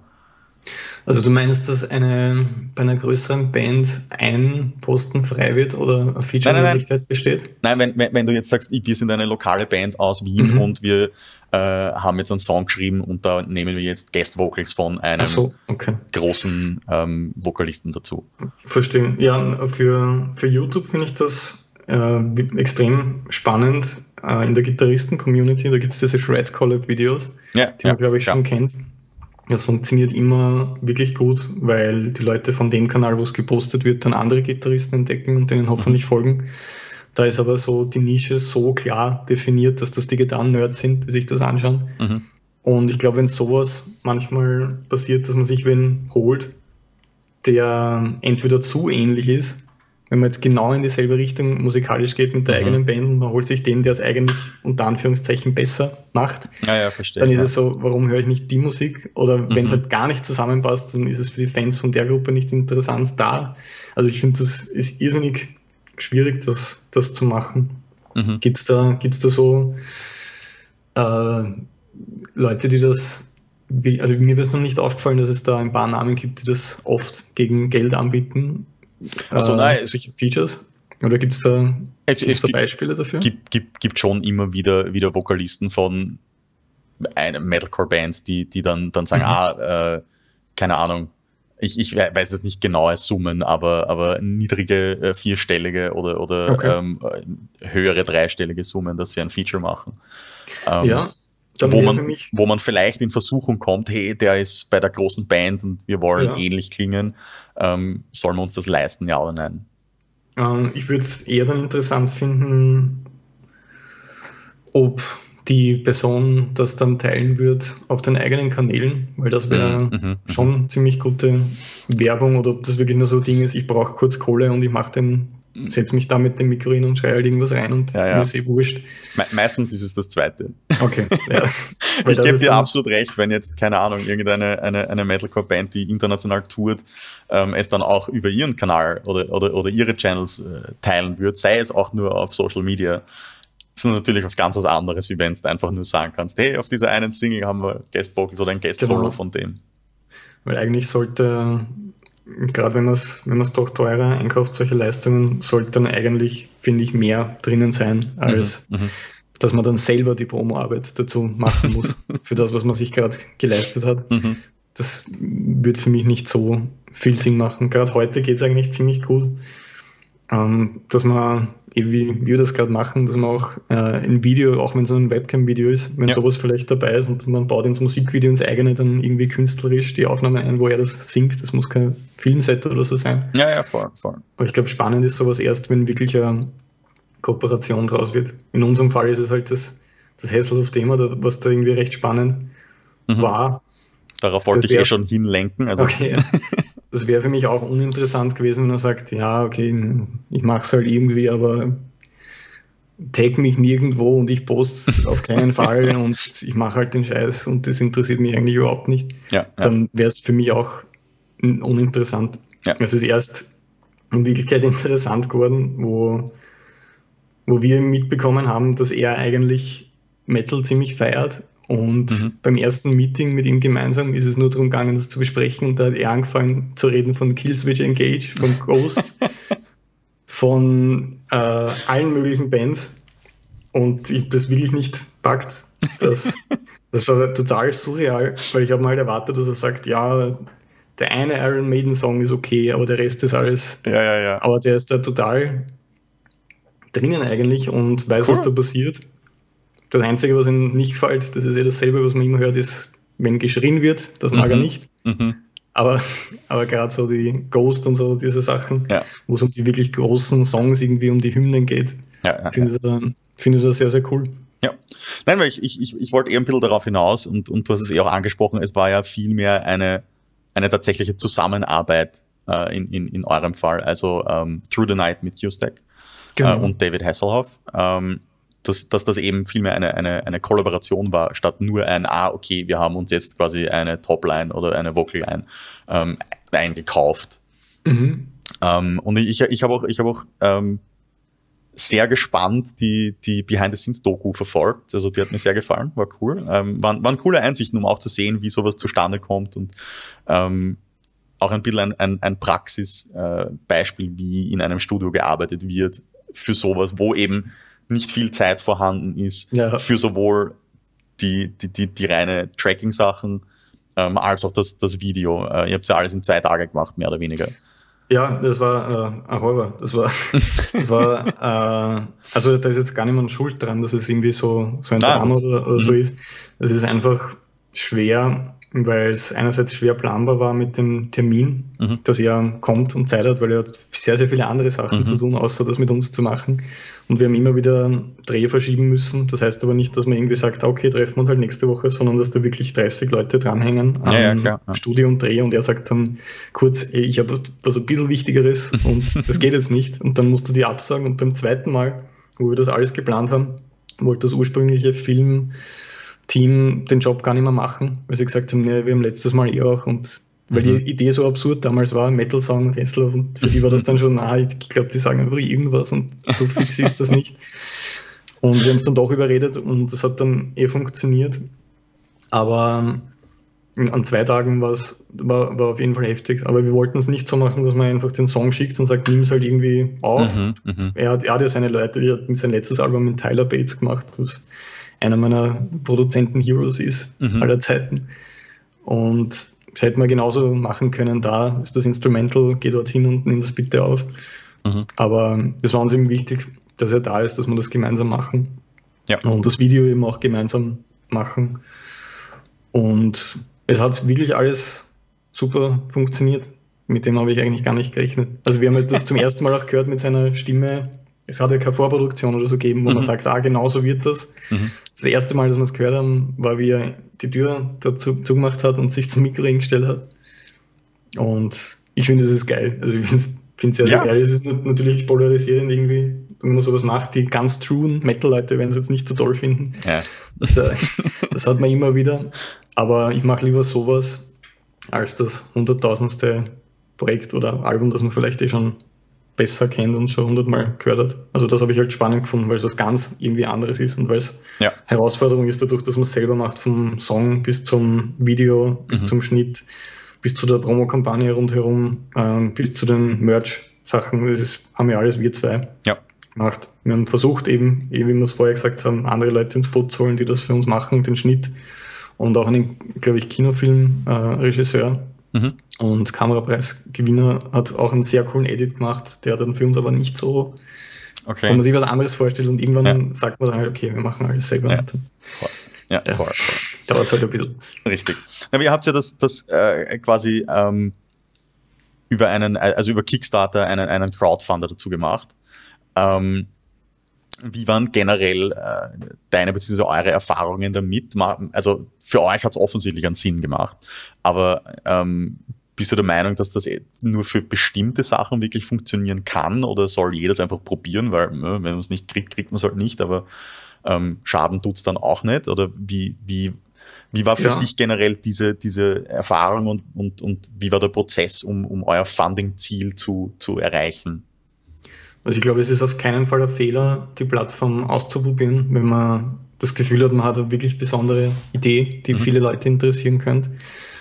Also du meinst, dass eine, bei einer größeren Band ein Posten frei wird oder eine Feature-Möglichkeit besteht? Nein, wenn, wenn, wenn, du jetzt sagst, wir sind eine lokale Band aus Wien mhm. und wir äh, haben jetzt einen Song geschrieben und da nehmen wir jetzt Guest Vocals von einem so, okay. großen ähm, Vokalisten dazu. Verstehe. Ja, für, für YouTube finde ich das äh, extrem spannend äh, in der Gitarristen-Community. Da gibt es diese Shred-Collab-Videos, ja, die man, glaube ich, ja. schon kennt. Das funktioniert immer wirklich gut, weil die Leute von dem Kanal, wo es gepostet wird, dann andere Gitarristen entdecken und denen hoffentlich mhm. folgen. Da ist aber so die Nische so klar definiert, dass das die Gitarren-Nerds sind, die sich das anschauen. Mhm. Und ich glaube, wenn sowas manchmal passiert, dass man sich wen holt, der entweder zu ähnlich ist wenn man jetzt genau in dieselbe Richtung musikalisch geht mit der mhm. eigenen Band und man holt sich den, der es eigentlich unter Anführungszeichen besser macht, ja, ja, verstehe, dann ist ja. es so, warum höre ich nicht die Musik? Oder mhm. wenn es halt gar nicht zusammenpasst, dann ist es für die Fans von der Gruppe nicht interessant da. Also ich finde, das ist irrsinnig schwierig, das, das zu machen. Mhm. Gibt es da, gibt's da so äh, Leute, die das also mir ist noch nicht aufgefallen, dass es da ein paar Namen gibt, die das oft gegen Geld anbieten. Also äh, nein, solche Features? Oder gibt es da, gibt's da Beispiele dafür? Gibt, gibt, gibt schon immer wieder, wieder Vokalisten von Metalcore-Bands, die, die dann, dann sagen, mhm. ah, äh, keine Ahnung, ich, ich weiß es nicht genaue Summen, aber, aber niedrige äh, vierstellige oder, oder okay. ähm, höhere dreistellige Summen, dass sie ein Feature machen. Ähm, ja. Wo man, wo man vielleicht in Versuchung kommt, hey, der ist bei der großen Band und wir wollen ja. ähnlich klingen. Ähm, sollen wir uns das leisten, ja oder nein? Ähm, ich würde es eher dann interessant finden, ob die Person das dann teilen wird auf den eigenen Kanälen, weil das wäre mhm, mhm, mhm. schon ziemlich gute Werbung oder ob das wirklich nur so ein Ding ist, ich brauche kurz Kohle und ich mache den setze mich da mit dem Mikro hin und schreie halt irgendwas rein und ja, ja. mir ist eh wurscht. Me meistens ist es das Zweite. Okay, ja. ich gebe dir absolut recht, wenn jetzt, keine Ahnung, irgendeine eine, eine Metalcore-Band, die international tourt, ähm, es dann auch über ihren Kanal oder, oder, oder ihre Channels äh, teilen wird, sei es auch nur auf Social Media, ist natürlich was ganz was anderes, wie wenn du einfach nur sagen kannst, hey, auf dieser einen Single haben wir Guest Vocals oder ein Guest Solo genau. von dem. Weil eigentlich sollte gerade wenn man es wenn doch teurer einkauft, solche Leistungen, sollte dann eigentlich, finde ich, mehr drinnen sein, als mhm, mhm. dass man dann selber die Promo-Arbeit dazu machen muss, für das, was man sich gerade geleistet hat. Mhm. Das wird für mich nicht so viel Sinn machen. Gerade heute geht es eigentlich ziemlich gut, ähm, dass man wie wir das gerade machen, dass man auch äh, ein Video, auch wenn es ein Webcam-Video ist, wenn ja. sowas vielleicht dabei ist und man baut ins Musikvideo ins eigene dann irgendwie künstlerisch die Aufnahme ein, wo er das singt. Das muss kein Filmset oder so sein. Ja, ja, voll, voll. Aber ich glaube, spannend ist sowas erst, wenn wirklich eine Kooperation draus wird. In unserem Fall ist es halt das, das Hasselhoff-Thema, was da irgendwie recht spannend mhm. war. Darauf wollte ich eh schon hinlenken. Also. Okay, das wäre für mich auch uninteressant gewesen, wenn er sagt, ja, okay, ich mache es halt irgendwie, aber tag mich nirgendwo und ich poste auf keinen Fall und ich mache halt den Scheiß und das interessiert mich eigentlich überhaupt nicht. Ja, ja. Dann wäre es für mich auch uninteressant. Ja. Es ist erst in Wirklichkeit interessant geworden, wo, wo wir mitbekommen haben, dass er eigentlich Metal ziemlich feiert und mhm. beim ersten Meeting mit ihm gemeinsam ist es nur darum gegangen, das zu besprechen. Und da hat er angefangen zu reden von Killswitch Engage, von Ghost, von äh, allen möglichen Bands. Und ich, das will ich nicht packt. Das, das war total surreal, weil ich habe mal halt erwartet, dass er sagt, ja, der eine Iron Maiden Song ist okay, aber der Rest ist alles. Ja, ja, ja. Aber der ist da total drinnen eigentlich und weiß, cool. was da passiert. Das Einzige, was ihm nicht gefällt, das ist eh dasselbe, was man immer hört, ist, wenn geschrien wird, das mag mhm. er nicht. Mhm. Aber, aber gerade so die Ghost und so, diese Sachen, ja. wo es um die wirklich großen Songs irgendwie um die Hymnen geht, ja, ja, finde ja. ich, find ich das sehr, sehr cool. Ja. Nein, weil ich, ich, ich, wollte eher ein bisschen darauf hinaus und, und du hast es eh auch angesprochen, es war ja vielmehr eine, eine tatsächliche Zusammenarbeit äh, in, in, in eurem Fall, also ähm, Through the Night mit Q-Stack genau. äh, und David Hasselhoff. Ähm, dass, dass das eben vielmehr eine, eine, eine Kollaboration war, statt nur ein, ah, okay, wir haben uns jetzt quasi eine Topline oder eine Vocalline ähm, eingekauft. Mhm. Ähm, und ich, ich habe auch, ich hab auch ähm, sehr gespannt die, die Behind-the-Scenes-Doku verfolgt. Also die hat mir sehr gefallen, war cool. Ähm, waren, waren coole Einsichten, um auch zu sehen, wie sowas zustande kommt und ähm, auch ein bisschen ein, ein, ein Praxisbeispiel, äh, wie in einem Studio gearbeitet wird für sowas, wo eben nicht viel Zeit vorhanden ist, ja. für sowohl die, die, die, die reine Tracking-Sachen ähm, als auch das, das Video. Äh, ihr habt ja alles in zwei Tage gemacht, mehr oder weniger. Ja, das war äh, ein Horror. Das war, war äh, also da ist jetzt gar niemand schuld dran, dass es irgendwie so, so ein Nein, Drama oder, oder so mhm. ist. Es ist einfach schwer, weil es einerseits schwer planbar war mit dem Termin, mhm. dass er kommt und Zeit hat, weil er hat sehr, sehr viele andere Sachen mhm. zu tun, außer das mit uns zu machen. Und wir haben immer wieder Dreh verschieben müssen. Das heißt aber nicht, dass man irgendwie sagt, okay, treffen wir uns halt nächste Woche, sondern dass da wirklich 30 Leute dranhängen am ja, ja, ja. Studio und Dreh und er sagt dann kurz, ey, ich habe was ein bisschen Wichtigeres und das geht jetzt nicht. Und dann musst du die absagen und beim zweiten Mal, wo wir das alles geplant haben, wollte das ursprüngliche Film Team den Job gar nicht mehr machen, weil sie gesagt haben, nee, wir haben letztes Mal eh auch und weil mhm. die Idee so absurd damals war, Metal Song und Tesla und für die war das dann schon, ah, ich glaube, die sagen einfach irgendwas und so fix ist das nicht. Und wir haben es dann doch überredet und das hat dann eh funktioniert. Aber ähm, an zwei Tagen war, war auf jeden Fall heftig. Aber wir wollten es nicht so machen, dass man einfach den Song schickt und sagt, nimm es halt irgendwie auf. Mhm, mhm. er, hat, er hat ja seine Leute, er hat sein letztes Album mit Tyler Bates gemacht, was einer meiner Produzenten-Heroes ist mhm. aller Zeiten. Und das hätte man genauso machen können. Da ist das Instrumental, geh dorthin und nimm das bitte auf. Mhm. Aber es war uns eben wichtig, dass er da ist, dass wir das gemeinsam machen. Ja. Und das Video eben auch gemeinsam machen. Und es hat wirklich alles super funktioniert. Mit dem habe ich eigentlich gar nicht gerechnet. Also wir haben das zum ersten Mal auch gehört mit seiner Stimme es hat ja keine Vorproduktion oder so gegeben, wo mhm. man sagt, ah, genau so wird das. Mhm. Das erste Mal, dass wir es gehört haben, war, wie er die Tür dazu zugemacht hat und sich zum Mikro hingestellt hat. Und ich finde, das ist geil. Also ich finde es sehr, sehr ja. geil. Es ist natürlich polarisierend irgendwie, wenn man sowas macht. Die ganz truen Metal-Leute werden es jetzt nicht so toll finden. Ja. Das, äh, das hat man immer wieder. Aber ich mache lieber sowas als das hunderttausendste Projekt oder Album, das man vielleicht eh schon besser kennt und schon hundertmal gehört hat. Also das habe ich halt spannend gefunden, weil es was ganz irgendwie anderes ist und weil es ja. Herausforderung ist dadurch, dass man es selber macht, vom Song bis zum Video, bis mhm. zum Schnitt, bis zu der Promo-Kampagne rundherum, ähm, bis zu den Merch-Sachen. Das ist, haben wir alles wir zwei ja. gemacht. Wir haben versucht eben, wie wir es vorher gesagt haben, andere Leute ins Boot zu holen, die das für uns machen, den Schnitt und auch einen, glaube ich, Kinofilm-Regisseur, äh, Mhm. Und Kamerapreisgewinner hat auch einen sehr coolen Edit gemacht, der dann für uns aber nicht so, okay. wenn man sich was anderes vorstellt und irgendwann ja. sagt man dann halt, okay, wir machen alles selber. Ja. Ja, ja. Voll, voll. Dauert halt ein bisschen. Richtig. Aber ihr habt ja das, das äh, quasi ähm, über einen, also über Kickstarter einen, einen Crowdfunder dazu gemacht. Ähm, wie waren generell äh, deine bzw. eure Erfahrungen damit? Also für euch hat es offensichtlich einen Sinn gemacht, aber ähm, bist du der Meinung, dass das nur für bestimmte Sachen wirklich funktionieren kann oder soll jeder es einfach probieren? Weil ne, wenn man es nicht kriegt, kriegt man es halt nicht, aber ähm, Schaden tut es dann auch nicht? Oder wie, wie, wie war für ja. dich generell diese, diese Erfahrung und, und, und wie war der Prozess, um, um euer Funding-Ziel zu, zu erreichen? Also ich glaube, es ist auf keinen Fall ein Fehler, die Plattform auszuprobieren, wenn man das Gefühl hat, man hat eine wirklich besondere Idee, die mhm. viele Leute interessieren könnte.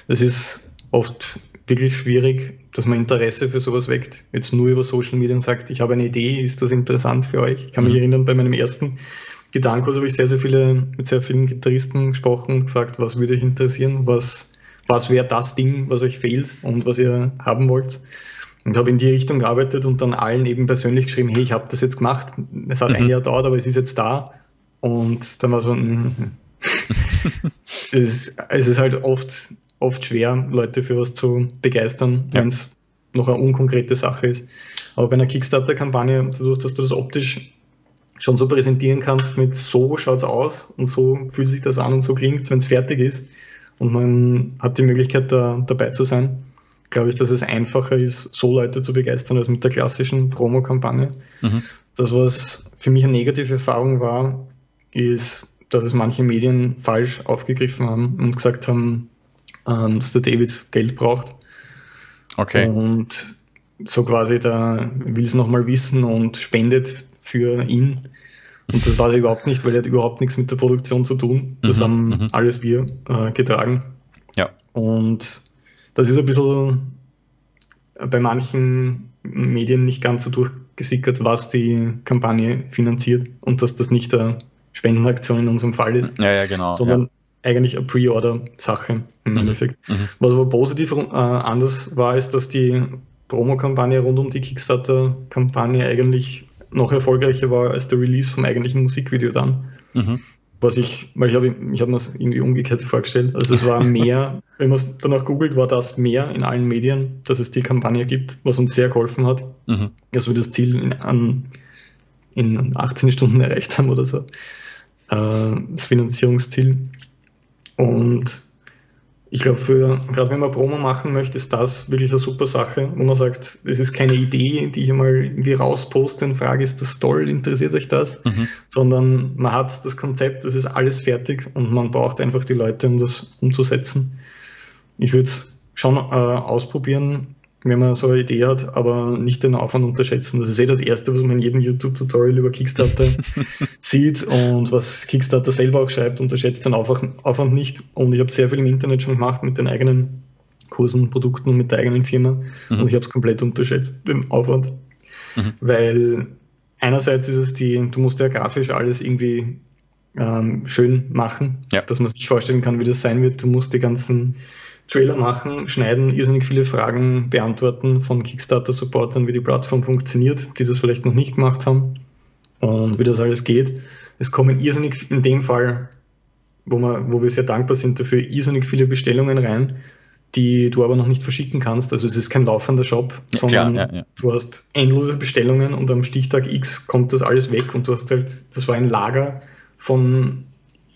Es ist oft wirklich schwierig, dass man Interesse für sowas weckt. Jetzt nur über Social Media und sagt, ich habe eine Idee, ist das interessant für euch? Ich kann mich mhm. erinnern, bei meinem ersten Gitarrenkurs habe ich sehr, sehr viele, mit sehr vielen Gitarristen gesprochen und gefragt, was würde euch interessieren, was, was wäre das Ding, was euch fehlt und was ihr haben wollt. Und habe in die Richtung gearbeitet und dann allen eben persönlich geschrieben, hey, ich habe das jetzt gemacht. Es hat mhm. ein Jahr dauert, aber es ist jetzt da. Und dann war so ein, es, ist, es ist halt oft, oft schwer, Leute für was zu begeistern, ja. wenn es noch eine unkonkrete Sache ist. Aber bei einer Kickstarter-Kampagne, dadurch, dass du das optisch schon so präsentieren kannst, mit so schaut es aus und so fühlt sich das an und so klingt es, wenn es fertig ist und man hat die Möglichkeit, da dabei zu sein, glaube ich, dass es einfacher ist, so Leute zu begeistern, als mit der klassischen Promo-Kampagne. Mhm. Das, was für mich eine negative Erfahrung war, ist, dass es manche Medien falsch aufgegriffen haben und gesagt haben, ähm, dass der David Geld braucht. Okay. Und so quasi, da will es nochmal wissen und spendet für ihn. Und das war er überhaupt nicht, weil er hat überhaupt nichts mit der Produktion zu tun. Das mhm, haben mhm. alles wir äh, getragen. Ja. Und das ist ein bisschen bei manchen Medien nicht ganz so durchgesickert, was die Kampagne finanziert und dass das nicht eine Spendenaktion in unserem Fall ist, ja, ja, genau, sondern ja. eigentlich eine Pre-Order-Sache im mhm. Endeffekt. Mhm. Was aber positiv äh, anders war, ist, dass die Promo-Kampagne rund um die Kickstarter-Kampagne eigentlich noch erfolgreicher war als der Release vom eigentlichen Musikvideo dann. Mhm. Was ich, weil ich habe ich hab mir das irgendwie umgekehrt vorgestellt. Also es war mehr, wenn man es danach googelt, war das mehr in allen Medien, dass es die Kampagne gibt, was uns sehr geholfen hat. Mhm. Dass wir das Ziel in, an, in 18 Stunden erreicht haben oder so. Äh, das Finanzierungsziel. Und ich glaube, für gerade wenn man Promo machen möchte, ist das wirklich eine super Sache, wo man sagt, es ist keine Idee, die ich mal irgendwie rausposte und frage, ist das toll, interessiert euch das? Mhm. Sondern man hat das Konzept, das ist alles fertig und man braucht einfach die Leute, um das umzusetzen. Ich würde es schon äh, ausprobieren, wenn man so eine Idee hat, aber nicht den Aufwand unterschätzen. Das ist eh das Erste, was man in jedem YouTube-Tutorial über Kickstarter sieht und was Kickstarter selber auch schreibt, unterschätzt den Aufwand nicht. Und ich habe sehr viel im Internet schon gemacht mit den eigenen Kursen, Produkten und mit der eigenen Firma mhm. und ich habe es komplett unterschätzt, den Aufwand. Mhm. Weil einerseits ist es die, du musst ja grafisch alles irgendwie ähm, schön machen, ja. dass man sich vorstellen kann, wie das sein wird. Du musst die ganzen Trailer machen, schneiden, irrsinnig viele Fragen beantworten von Kickstarter-Supportern, wie die Plattform funktioniert, die das vielleicht noch nicht gemacht haben und wie das alles geht. Es kommen irrsinnig in dem Fall, wo, wir, wo wir sehr dankbar sind dafür, irrsinnig viele Bestellungen rein, die du aber noch nicht verschicken kannst. Also es ist kein laufender Shop, sondern Klar, ja, ja. du hast endlose Bestellungen und am Stichtag X kommt das alles weg und du hast halt, das war ein Lager von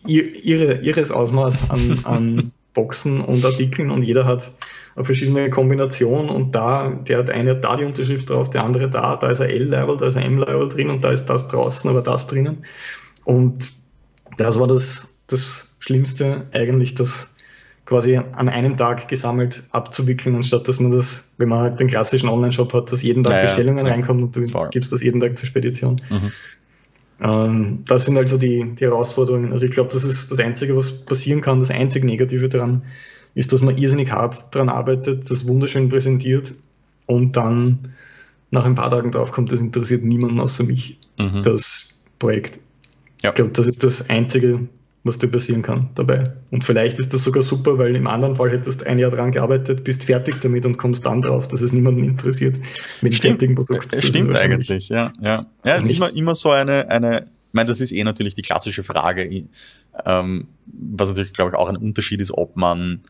ihre, ihres Ausmaß an, an Boxen und Artikeln und jeder hat eine verschiedene Kombination und da, der hat eine da die Unterschrift drauf, der andere da, da ist ein L-Level, da ist ein M-Level drin und da ist das draußen, aber das drinnen. Und das war das, das Schlimmste eigentlich, das quasi an einem Tag gesammelt abzuwickeln, anstatt dass man das, wenn man halt den klassischen Online-Shop hat, dass jeden Tag naja, Bestellungen ja. reinkommen und du Voll. gibst das jeden Tag zur Spedition. Mhm. Ähm, das sind also die, die Herausforderungen. Also ich glaube, das ist das Einzige, was passieren kann. Das einzige Negative daran ist, dass man irrsinnig hart daran arbeitet, das wunderschön präsentiert und dann nach ein paar Tagen draufkommt, das interessiert niemanden außer mich, mhm. das Projekt. Ja. Ich glaube, das ist das Einzige, was dir passieren kann dabei. Und vielleicht ist das sogar super, weil im anderen Fall hättest du ein Jahr dran gearbeitet, bist fertig damit und kommst dann drauf, dass es niemanden interessiert mit dem fertigen Produkt. Das stimmt eigentlich, ja. Ja, ja es ist immer, immer so eine, eine, ich meine, das ist eh natürlich die klassische Frage, ähm, was natürlich, glaube ich, auch ein Unterschied ist, ob man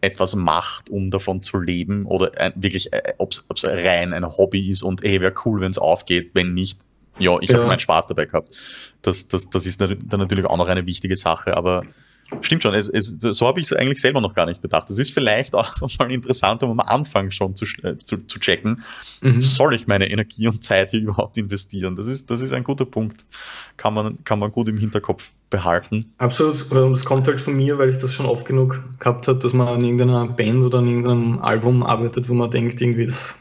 etwas macht, um davon zu leben oder ein, wirklich, äh, ob es rein ein Hobby ist und ey, wäre cool, wenn es aufgeht, wenn nicht, ja, ich ja. habe meinen Spaß dabei gehabt. Das, das, das ist dann natürlich auch noch eine wichtige Sache, aber stimmt schon, es, es, so habe ich es eigentlich selber noch gar nicht bedacht. Das ist vielleicht auch mal interessant, um am Anfang schon zu, äh, zu, zu checken, mhm. soll ich meine Energie und Zeit hier überhaupt investieren? Das ist, das ist ein guter Punkt. Kann man, kann man gut im Hinterkopf behalten. Absolut. Und es kommt halt von mir, weil ich das schon oft genug gehabt habe, dass man an irgendeiner Band oder an irgendeinem Album arbeitet, wo man denkt, irgendwie das,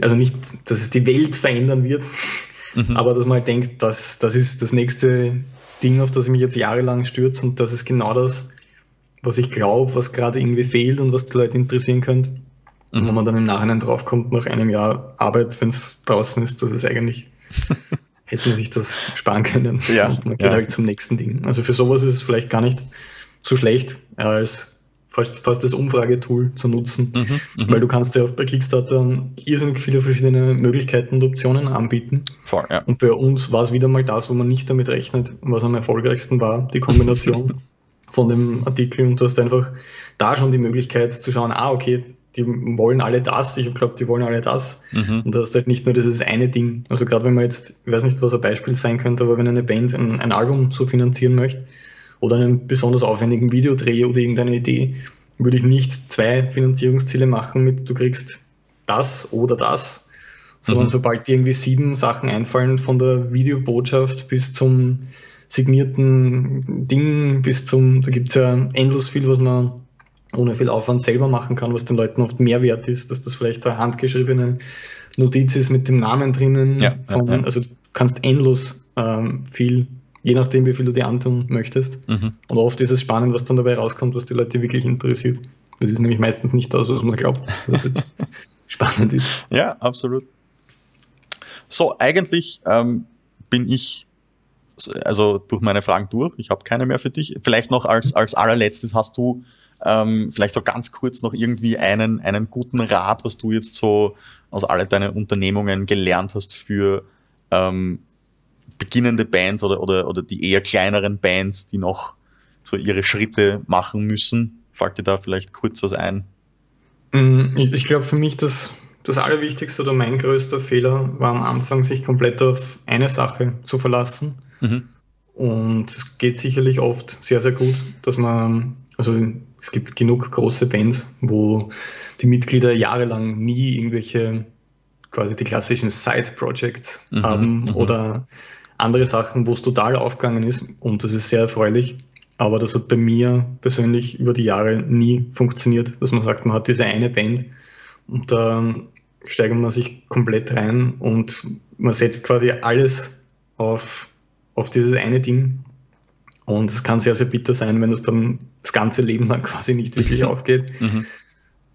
also nicht, dass es die Welt verändern wird, Mhm. Aber dass man halt denkt, das, das ist das nächste Ding, auf das ich mich jetzt jahrelang stürze und das ist genau das, was ich glaube, was gerade irgendwie fehlt und was die Leute interessieren könnte. Mhm. Und wenn man dann im Nachhinein draufkommt, nach einem Jahr Arbeit, wenn es draußen ist, dass es eigentlich hätte man sich das sparen können. Ja, und man geht ja. halt zum nächsten Ding. Also für sowas ist es vielleicht gar nicht so schlecht, als fast, fast das Umfragetool zu nutzen, mhm, mhm, weil du kannst ja bei Kickstarter irrsinnig viele verschiedene Möglichkeiten und Optionen anbieten. Voll, ja. Und bei uns war es wieder mal das, wo man nicht damit rechnet, was am erfolgreichsten war, die Kombination von dem Artikel und du hast einfach da schon die Möglichkeit zu schauen, ah, okay, die wollen alle das, ich glaube, die wollen alle das. Mhm. Und du hast halt nicht nur dieses eine Ding. Also gerade wenn man jetzt, ich weiß nicht, was ein Beispiel sein könnte, aber wenn eine Band ein, ein Album so finanzieren möchte, oder einen besonders aufwendigen Videodreh oder irgendeine Idee, würde ich nicht zwei Finanzierungsziele machen mit du kriegst das oder das, sondern mhm. sobald dir irgendwie sieben Sachen einfallen, von der Videobotschaft bis zum signierten Ding, bis zum, da gibt es ja endlos viel, was man ohne viel Aufwand selber machen kann, was den Leuten oft mehr wert ist, dass das vielleicht eine handgeschriebene Notiz ist mit dem Namen drinnen. Ja, von, ja, ja. Also du kannst endlos ähm, viel, je nachdem, wie viel du dir antun möchtest. Mhm. Und oft ist es spannend, was dann dabei rauskommt, was die Leute wirklich interessiert. Das ist nämlich meistens nicht das, was man glaubt, was jetzt spannend ist. Ja, absolut. So, eigentlich ähm, bin ich also durch meine Fragen durch. Ich habe keine mehr für dich. Vielleicht noch als, als allerletztes hast du ähm, vielleicht so ganz kurz noch irgendwie einen, einen guten Rat, was du jetzt so aus all deinen Unternehmungen gelernt hast für ähm, beginnende Bands oder, oder, oder die eher kleineren Bands, die noch so ihre Schritte machen müssen. Fällt dir da vielleicht kurz was ein? Mm, ich, ich glaube, für mich das, das Allerwichtigste oder mein größter Fehler war am Anfang, sich komplett auf eine Sache zu verlassen. Mhm. Und es geht sicherlich oft sehr, sehr gut, dass man, also es gibt genug große Bands, wo die Mitglieder jahrelang nie irgendwelche quasi die klassischen Side-Projects mhm, haben mhm. oder andere Sachen, wo es total aufgegangen ist und das ist sehr erfreulich. Aber das hat bei mir persönlich über die Jahre nie funktioniert, dass man sagt, man hat diese eine Band und da steigert man sich komplett rein und man setzt quasi alles auf, auf dieses eine Ding und es kann sehr, sehr bitter sein, wenn es dann das ganze Leben lang quasi nicht wirklich aufgeht. Mhm.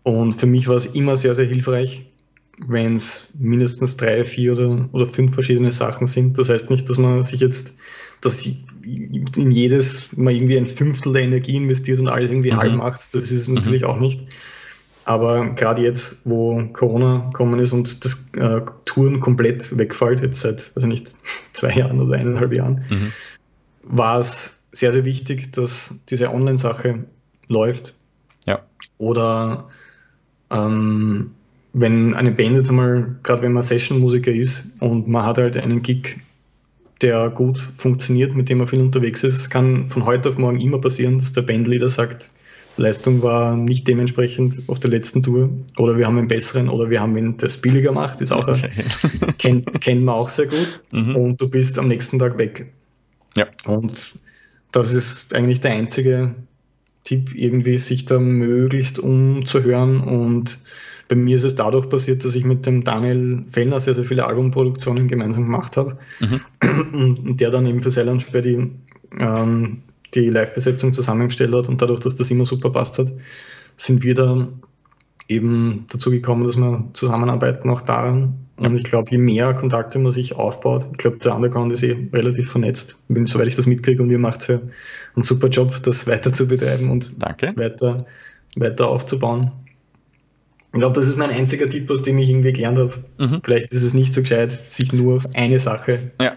Und für mich war es immer sehr, sehr hilfreich, wenn es mindestens drei, vier oder, oder fünf verschiedene Sachen sind. Das heißt nicht, dass man sich jetzt, dass in jedes mal irgendwie ein Fünftel der Energie investiert und alles irgendwie mhm. halb macht. Das ist natürlich mhm. auch nicht. Aber gerade jetzt, wo Corona gekommen ist und das äh, Touren komplett wegfällt, jetzt seit, weiß ich nicht, zwei Jahren oder eineinhalb Jahren, mhm. war es sehr, sehr wichtig, dass diese Online-Sache läuft. Ja. Oder ähm, wenn eine Band jetzt einmal, gerade wenn man Session-Musiker ist und man hat halt einen Gig, der gut funktioniert, mit dem man viel unterwegs ist, es kann von heute auf morgen immer passieren, dass der Bandleader sagt, Leistung war nicht dementsprechend auf der letzten Tour oder wir haben einen besseren oder wir haben ihn das billiger gemacht, ist auch okay. kennt, kennt man auch sehr gut mhm. und du bist am nächsten Tag weg. Ja. Und das ist eigentlich der einzige Tipp, irgendwie sich da möglichst umzuhören. Und bei mir ist es dadurch passiert, dass ich mit dem Daniel Fellner sehr, sehr viele Albumproduktionen gemeinsam gemacht habe. Mhm. Und der dann eben für Silent Sperr die, ähm, die Live-Besetzung zusammengestellt hat. Und dadurch, dass das immer super passt hat, sind wir da eben dazu gekommen, dass wir zusammenarbeiten auch daran. Und ich glaube, je mehr Kontakte man sich aufbaut, ich glaube, der Underground ist eh relativ vernetzt, wenn, soweit ich das mitkriege und ihr macht ja einen super Job, das weiter zu betreiben und Danke. Weiter, weiter aufzubauen. Ich glaube, das ist mein einziger Tipp, aus dem ich irgendwie gelernt habe. Mhm. Vielleicht ist es nicht so gescheit, sich nur auf eine Sache ja.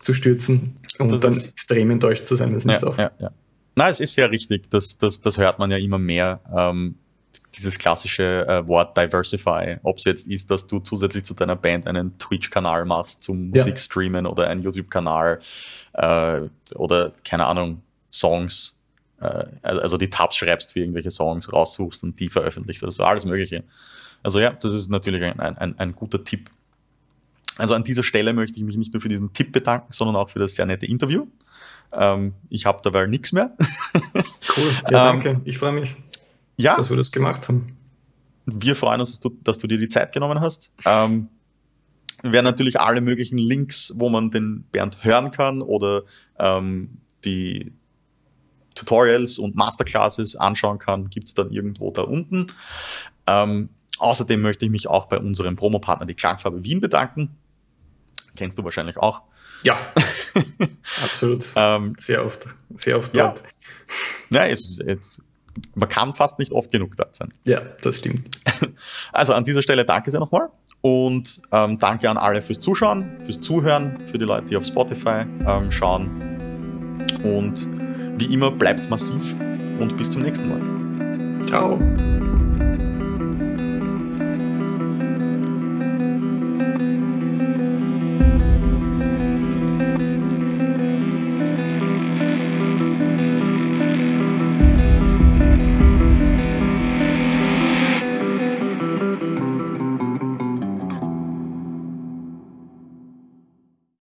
zu stürzen und das dann extrem enttäuscht zu sein, wenn es nicht ja, auf. Ja, ja. Na, es ist sehr richtig. Das, das, das hört man ja immer mehr. Ähm, dieses klassische äh, Wort Diversify, ob es jetzt ist, dass du zusätzlich zu deiner Band einen Twitch-Kanal machst zum ja. Musikstreamen oder einen YouTube-Kanal äh, oder keine Ahnung, Songs, äh, also die Tabs schreibst für irgendwelche Songs, raussuchst und die veröffentlichst, also alles Mögliche. Also ja, das ist natürlich ein, ein, ein guter Tipp. Also an dieser Stelle möchte ich mich nicht nur für diesen Tipp bedanken, sondern auch für das sehr nette Interview. Ähm, ich habe dabei nichts mehr. Cool, ja, ähm, danke. ich freue mich ja. dass wir das gemacht haben. Wir freuen uns, dass du, dass du dir die Zeit genommen hast. Ähm, werden natürlich alle möglichen Links, wo man den Bernd hören kann oder ähm, die Tutorials und Masterclasses anschauen kann, gibt es dann irgendwo da unten. Ähm, außerdem möchte ich mich auch bei unserem Promopartner, die Klangfarbe Wien, bedanken. Kennst du wahrscheinlich auch. Ja, absolut. ähm, sehr oft, sehr oft ja. dort. Ja, es, es man kann fast nicht oft genug dort sein. Ja, das stimmt. Also an dieser Stelle danke sehr nochmal und ähm, danke an alle fürs Zuschauen, fürs Zuhören, für die Leute, die auf Spotify ähm, schauen. Und wie immer, bleibt massiv und bis zum nächsten Mal. Ciao.